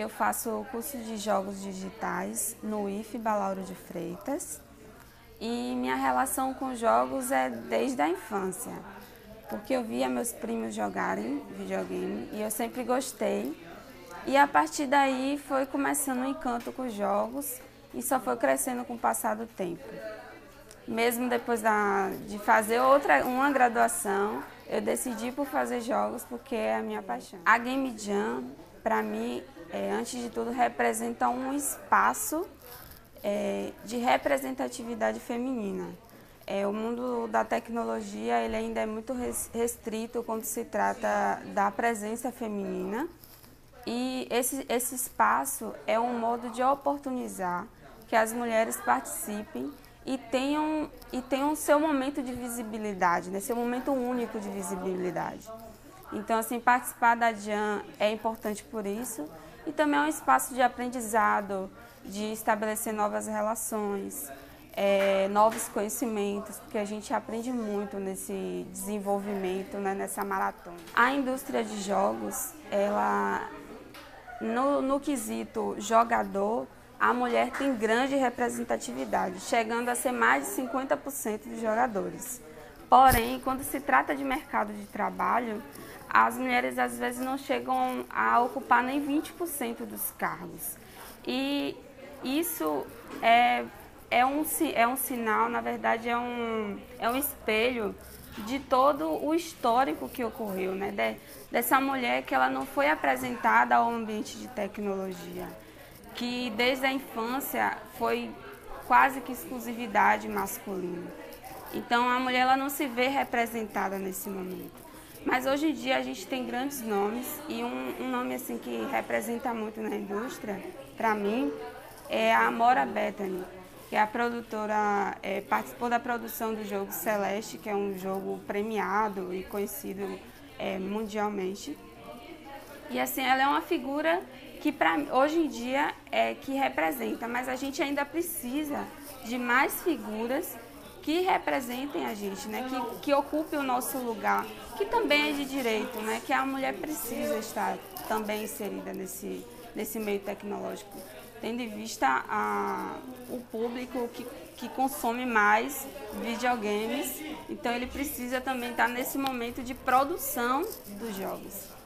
Eu faço curso de jogos digitais no IF Balauro de Freitas e minha relação com jogos é desde a infância, porque eu via meus primos jogarem videogame e eu sempre gostei. E a partir daí foi começando o um encanto com os jogos e só foi crescendo com o passar do tempo. Mesmo depois da, de fazer outra, uma graduação, eu decidi por fazer jogos porque é a minha paixão. A Game Jam, para mim, é, antes de tudo, representa um espaço é, de representatividade feminina. É, o mundo da tecnologia ele ainda é muito restrito quando se trata da presença feminina e esse, esse espaço é um modo de oportunizar que as mulheres participem e tenham, e tenham seu momento de visibilidade, né? seu momento único de visibilidade. Então, assim, participar da JAN é importante por isso e também é um espaço de aprendizado, de estabelecer novas relações, é, novos conhecimentos, porque a gente aprende muito nesse desenvolvimento, né, nessa maratona. A indústria de jogos, ela, no, no quesito jogador, a mulher tem grande representatividade, chegando a ser mais de 50% dos jogadores. Porém, quando se trata de mercado de trabalho, as mulheres às vezes não chegam a ocupar nem 20% dos cargos. E isso é, é, um, é um sinal, na verdade, é um, é um espelho de todo o histórico que ocorreu, né? De, dessa mulher que ela não foi apresentada ao ambiente de tecnologia que desde a infância foi quase que exclusividade masculina. Então a mulher ela não se vê representada nesse momento. Mas hoje em dia a gente tem grandes nomes e um, um nome assim que representa muito na indústria, para mim, é a Amora Bethany, que é a produtora, é, participou da produção do jogo Celeste, que é um jogo premiado e conhecido é, mundialmente. E assim, ela é uma figura que pra, hoje em dia é que representa, mas a gente ainda precisa de mais figuras que representem a gente, né? que, que ocupem o nosso lugar, que também é de direito, né? que a mulher precisa estar também inserida nesse, nesse meio tecnológico, tendo em vista a, o público que, que consome mais videogames, então ele precisa também estar nesse momento de produção dos jogos.